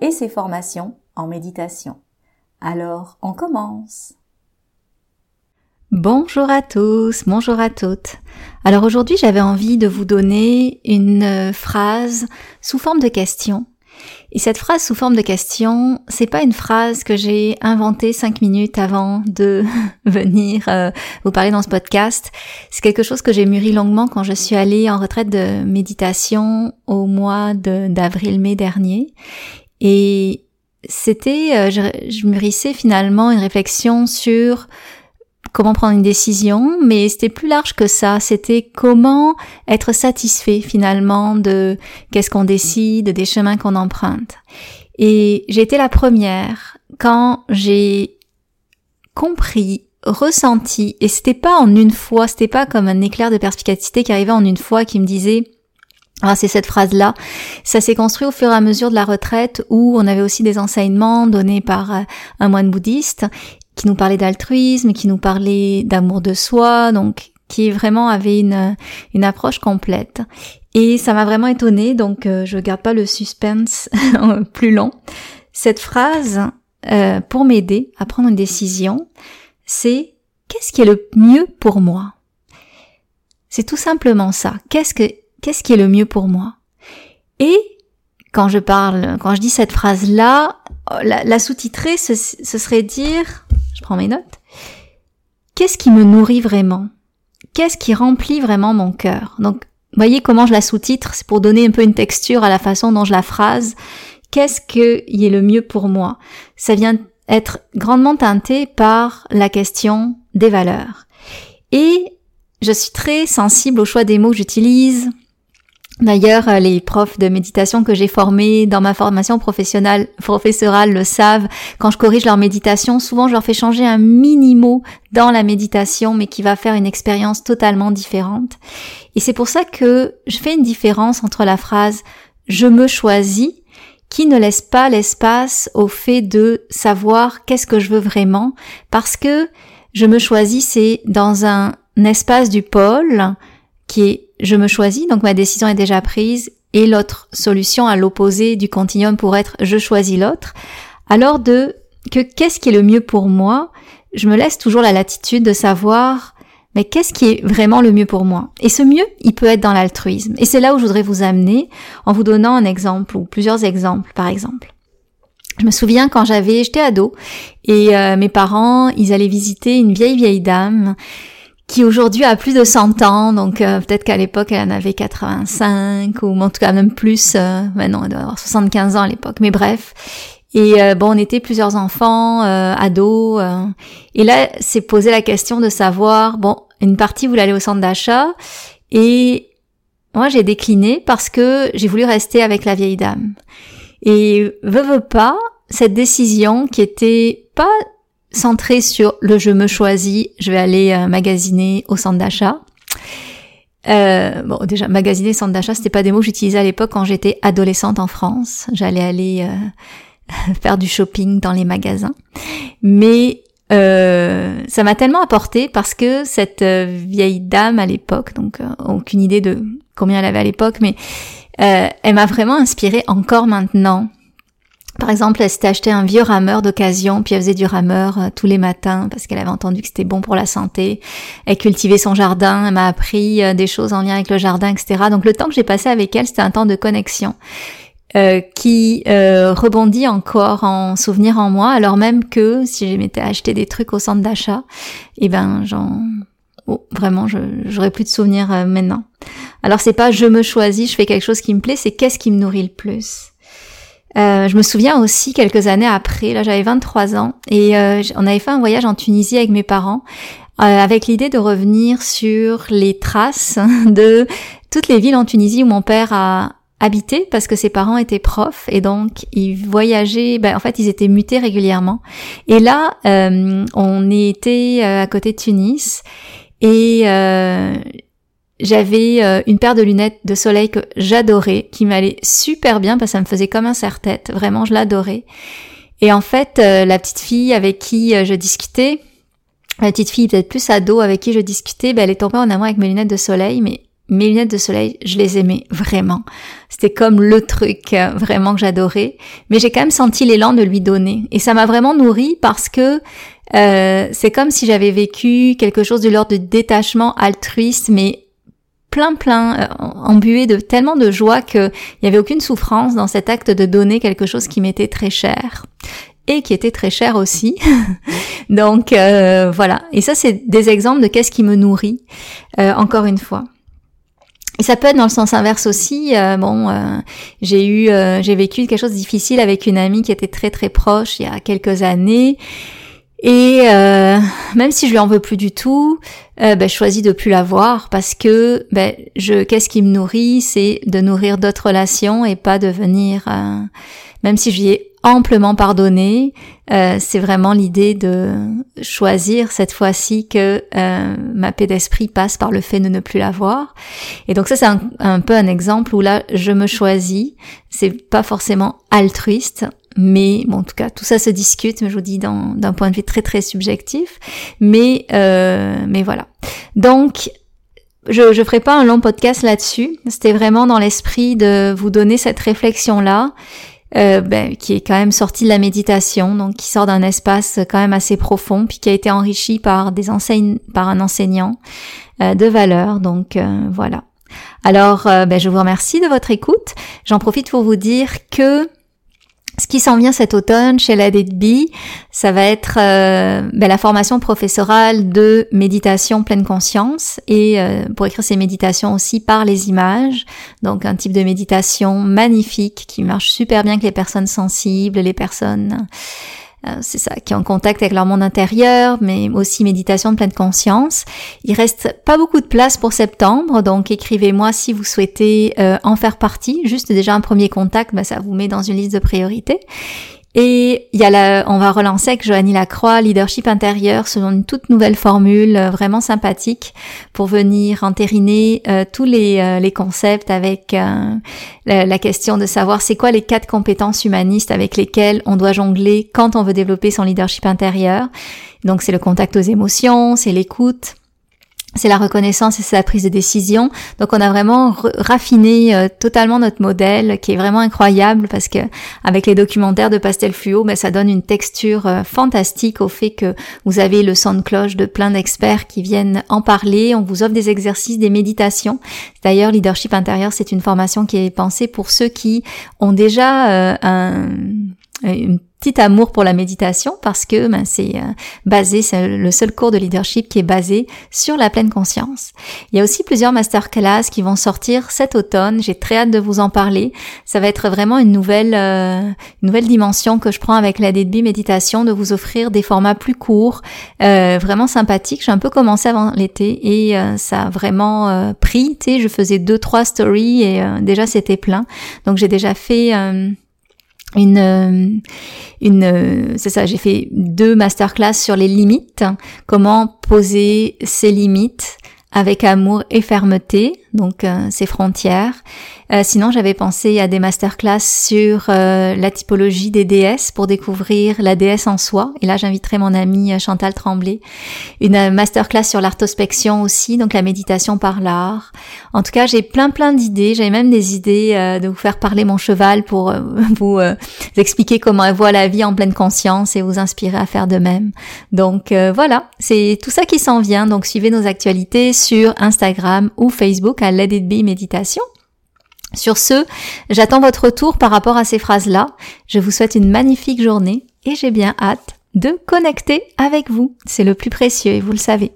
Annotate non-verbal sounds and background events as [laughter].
et ses formations en méditation. Alors, on commence. Bonjour à tous, bonjour à toutes. Alors aujourd'hui, j'avais envie de vous donner une phrase sous forme de question. Et cette phrase sous forme de question, c'est pas une phrase que j'ai inventée cinq minutes avant de [laughs] venir euh, vous parler dans ce podcast. C'est quelque chose que j'ai mûri longuement quand je suis allée en retraite de méditation au mois d'avril-mai dernier. Et c'était, euh, je, je mûrissais finalement une réflexion sur comment prendre une décision, mais c'était plus large que ça. C'était comment être satisfait finalement de qu'est-ce qu'on décide, des chemins qu'on emprunte. Et j'ai été la première quand j'ai compris, ressenti, et c'était pas en une fois, c'était pas comme un éclair de perspicacité qui arrivait en une fois qui me disait ah, c'est cette phrase-là. Ça s'est construit au fur et à mesure de la retraite où on avait aussi des enseignements donnés par euh, un moine bouddhiste qui nous parlait d'altruisme, qui nous parlait d'amour de soi, donc qui vraiment avait une, une approche complète. Et ça m'a vraiment étonnée, donc euh, je garde pas le suspense [laughs] plus long. Cette phrase, euh, pour m'aider à prendre une décision, c'est qu'est-ce qui est le mieux pour moi? C'est tout simplement ça. Qu'est-ce que qu'est-ce qui est le mieux pour moi? Et quand je parle, quand je dis cette phrase-là, la, sous-titrer, ce, ce serait dire, je prends mes notes, qu'est-ce qui me nourrit vraiment? Qu'est-ce qui remplit vraiment mon cœur? Donc, voyez comment je la sous-titre, c'est pour donner un peu une texture à la façon dont je la phrase. Qu'est-ce qui est le mieux pour moi? Ça vient être grandement teinté par la question des valeurs. Et je suis très sensible au choix des mots que j'utilise, D'ailleurs, euh, les profs de méditation que j'ai formés dans ma formation professionnelle, professorale le savent. Quand je corrige leur méditation, souvent je leur fais changer un mini-mot dans la méditation, mais qui va faire une expérience totalement différente. Et c'est pour ça que je fais une différence entre la phrase je me choisis qui ne laisse pas l'espace au fait de savoir qu'est-ce que je veux vraiment, parce que je me choisis, c'est dans un espace du pôle qui est je me choisis, donc ma décision est déjà prise, et l'autre solution à l'opposé du continuum pour être je choisis l'autre, alors de que qu'est-ce qui est le mieux pour moi, je me laisse toujours la latitude de savoir mais qu'est-ce qui est vraiment le mieux pour moi? Et ce mieux, il peut être dans l'altruisme. Et c'est là où je voudrais vous amener en vous donnant un exemple ou plusieurs exemples par exemple. Je me souviens quand j'avais, j'étais ado et euh, mes parents, ils allaient visiter une vieille vieille dame qui aujourd'hui a plus de 100 ans, donc euh, peut-être qu'à l'époque elle en avait 85 ou en tout cas même plus, euh, maintenant elle doit avoir 75 ans à l'époque, mais bref. Et euh, bon, on était plusieurs enfants, euh, ados, et là c'est posé la question de savoir, bon, une partie voulait aller au centre d'achat, et moi j'ai décliné parce que j'ai voulu rester avec la vieille dame. Et veut veut pas, cette décision qui était pas centré sur le je me choisis, je vais aller euh, magasiner au centre d'achat. Euh, bon, déjà, magasiner, centre d'achat, c'était pas des mots que j'utilisais à l'époque quand j'étais adolescente en France. J'allais aller euh, [laughs] faire du shopping dans les magasins. Mais euh, ça m'a tellement apporté parce que cette vieille dame à l'époque, donc aucune idée de combien elle avait à l'époque, mais elle m'a vraiment inspirée encore maintenant par exemple, elle s'était acheté un vieux rameur d'occasion, puis elle faisait du rameur euh, tous les matins parce qu'elle avait entendu que c'était bon pour la santé. Elle cultivait son jardin, elle m'a appris euh, des choses en lien avec le jardin, etc. Donc le temps que j'ai passé avec elle, c'était un temps de connexion. Euh, qui rebondit encore en souvenir en moi, alors même que si je m'étais acheté des trucs au centre d'achat, eh ben j'en oh, vraiment j'aurais plus de souvenirs maintenant. Alors c'est pas je me choisis, je fais quelque chose qui me plaît, c'est qu'est-ce qui me nourrit le plus? Euh, je me souviens aussi quelques années après, là j'avais 23 ans, et euh, on avait fait un voyage en Tunisie avec mes parents, euh, avec l'idée de revenir sur les traces [laughs] de toutes les villes en Tunisie où mon père a, habité parce que ses parents étaient profs et donc ils voyageaient, ben, en fait ils étaient mutés régulièrement. Et là, euh, on était euh, à côté de Tunis et euh, j'avais une paire de lunettes de soleil que j'adorais, qui m'allait super bien parce que ça me faisait comme un serre-tête, vraiment je l'adorais. Et en fait, la petite fille avec qui je discutais, la petite fille peut-être plus ado avec qui je discutais, ben, elle est tombée en amour avec mes lunettes de soleil, mais mes lunettes de soleil, je les aimais vraiment. C'était comme le truc euh, vraiment que j'adorais. Mais j'ai quand même senti l'élan de lui donner. Et ça m'a vraiment nourri parce que euh, c'est comme si j'avais vécu quelque chose de l'ordre de détachement altruiste, mais plein plein, euh, embué de tellement de joie qu'il n'y avait aucune souffrance dans cet acte de donner quelque chose qui m'était très cher et qui était très cher aussi. [laughs] Donc euh, voilà. Et ça, c'est des exemples de qu'est-ce qui me nourrit. encore une fois. Et ça peut être dans le sens inverse aussi. Euh, bon, euh, j'ai eu, euh, j'ai vécu quelque chose de difficile avec une amie qui était très très proche il y a quelques années. Et même si je lui en veux plus du tout, ben, je choisis de plus la voir parce que ben, je, qu'est-ce qui me nourrit, c'est de nourrir d'autres relations et pas de venir, même si je lui ai amplement pardonné. Euh, c'est vraiment l'idée de choisir cette fois-ci que euh, ma paix d'esprit passe par le fait de ne plus l'avoir. Et donc ça c'est un, peu un exemple où là je me choisis. C'est pas forcément altruiste, mais bon, en tout cas tout ça se discute. Mais je vous dis d'un point de vue très très subjectif. Mais euh, mais voilà. Donc je je ferai pas un long podcast là-dessus. C'était vraiment dans l'esprit de vous donner cette réflexion là euh, ben, qui est quand même sorti de la méditation, donc qui sort d'un espace quand même assez profond, puis qui a été enrichi par des enseignes, par un enseignant euh, de valeur. Donc voilà. Alors, ben, je vous remercie de votre écoute. J'en profite pour vous dire que ce qui s'en vient cet automne chez la DDB, ça va être euh, ben, la formation professorale de méditation pleine conscience et euh, pour écrire ces méditations aussi par les images. Donc un type de méditation magnifique qui marche super bien avec les personnes sensibles, les personnes c'est ça, qui est en contact avec leur monde intérieur, mais aussi méditation de pleine conscience. Il reste pas beaucoup de place pour septembre, donc écrivez-moi si vous souhaitez euh, en faire partie. Juste déjà un premier contact, bah, ça vous met dans une liste de priorités. Et il y a la, on va relancer avec Joannie Lacroix, leadership intérieur, selon une toute nouvelle formule euh, vraiment sympathique pour venir entériner euh, tous les, euh, les, concepts avec la, la, question de savoir c'est quoi les quatre compétences humanistes avec lesquelles on doit jongler quand on veut développer son leadership intérieur. Donc c'est le contact aux émotions, c'est l'écoute, c'est la reconnaissance et c'est la prise de décision. Donc on a vraiment raffiné euh, totalement notre modèle qui est vraiment incroyable parce que avec les documentaires de pastel fluo, ben, ça donne une texture euh, fantastique au fait que vous avez le son de cloche de plein d'experts qui viennent en parler. On vous offre des exercices, des méditations. D'ailleurs, leadership intérieur, c'est une formation qui est pensée pour ceux qui ont déjà euh, un, une petit amour pour la méditation parce que ben, c'est euh, basé, c'est le seul cours de leadership qui est basé sur la pleine conscience. Il y a aussi plusieurs masterclass qui vont sortir cet automne. J'ai très hâte de vous en parler. Ça va être vraiment une nouvelle, euh, une nouvelle dimension que je prends avec la DB méditation, de vous offrir des formats plus courts, euh, vraiment sympathiques. J'ai un peu commencé avant l'été et ça a vraiment pris. Tu sais, je faisais deux trois stories et déjà c'était plein. Donc j'ai déjà fait une euh, une euh, c'est ça j'ai fait deux masterclass sur les limites. Comment poser ses limites avec amour et fermeté. Donc euh, ses frontières euh, sinon, j'avais pensé à des masterclass sur euh, la typologie des déesses pour découvrir la déesse en soi. Et là, j'inviterai mon amie euh, Chantal Tremblay. Une masterclass sur l'artospection aussi, donc la méditation par l'art. En tout cas, j'ai plein plein d'idées. J'avais même des idées de vous faire parler mon cheval pour [laughs] vous expliquer comment elle voit la vie en pleine conscience et vous inspirer à faire de même. Donc voilà, c'est tout ça qui s'en vient. Donc suivez nos actualités sur Instagram ou Facebook à Let It Méditation. Sur ce, j'attends votre retour par rapport à ces phrases-là. Je vous souhaite une magnifique journée et j'ai bien hâte de connecter avec vous. C'est le plus précieux et vous le savez.